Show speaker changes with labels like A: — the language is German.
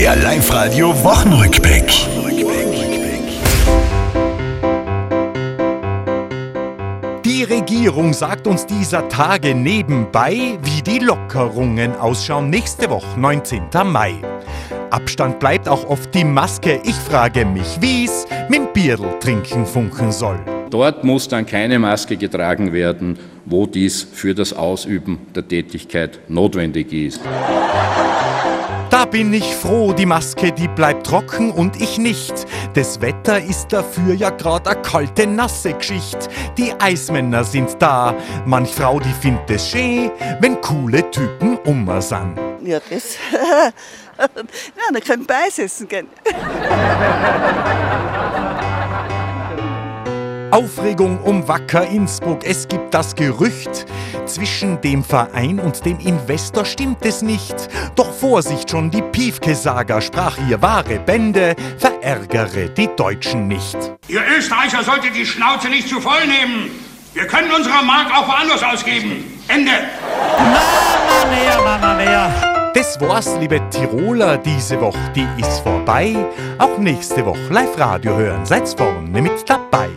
A: Der Live-Radio Wochenrückblick.
B: Die Regierung sagt uns dieser Tage nebenbei, wie die Lockerungen ausschauen nächste Woche, 19. Mai. Abstand bleibt auch oft die Maske. Ich frage mich, wie's mit dem Bierl trinken funken soll.
C: Dort muss dann keine Maske getragen werden, wo dies für das Ausüben der Tätigkeit notwendig ist.
B: Da bin ich froh, die Maske, die bleibt trocken und ich nicht. Das Wetter ist dafür ja grad a kalte, nasse Geschichte. Die Eismänner sind da, manch Frau, die findet es schön, wenn coole Typen ummer sind.
D: Ja, das. ja, da können wir Eis essen gehen.
B: Aufregung um Wacker Innsbruck. Es gibt das Gerücht, zwischen dem Verein und dem Investor stimmt es nicht. Doch Vorsicht schon, die Piefke-Saga sprach hier wahre Bände, verärgere die Deutschen nicht.
E: Ihr Österreicher solltet die Schnauze nicht zu voll nehmen. Wir können unsere Mark auch woanders ausgeben. Ende.
F: Mama mia, Mama mia.
B: Das war's, liebe Tiroler, diese Woche, die ist vorbei. Auch nächste Woche Live-Radio hören, seid's vorne mit dabei.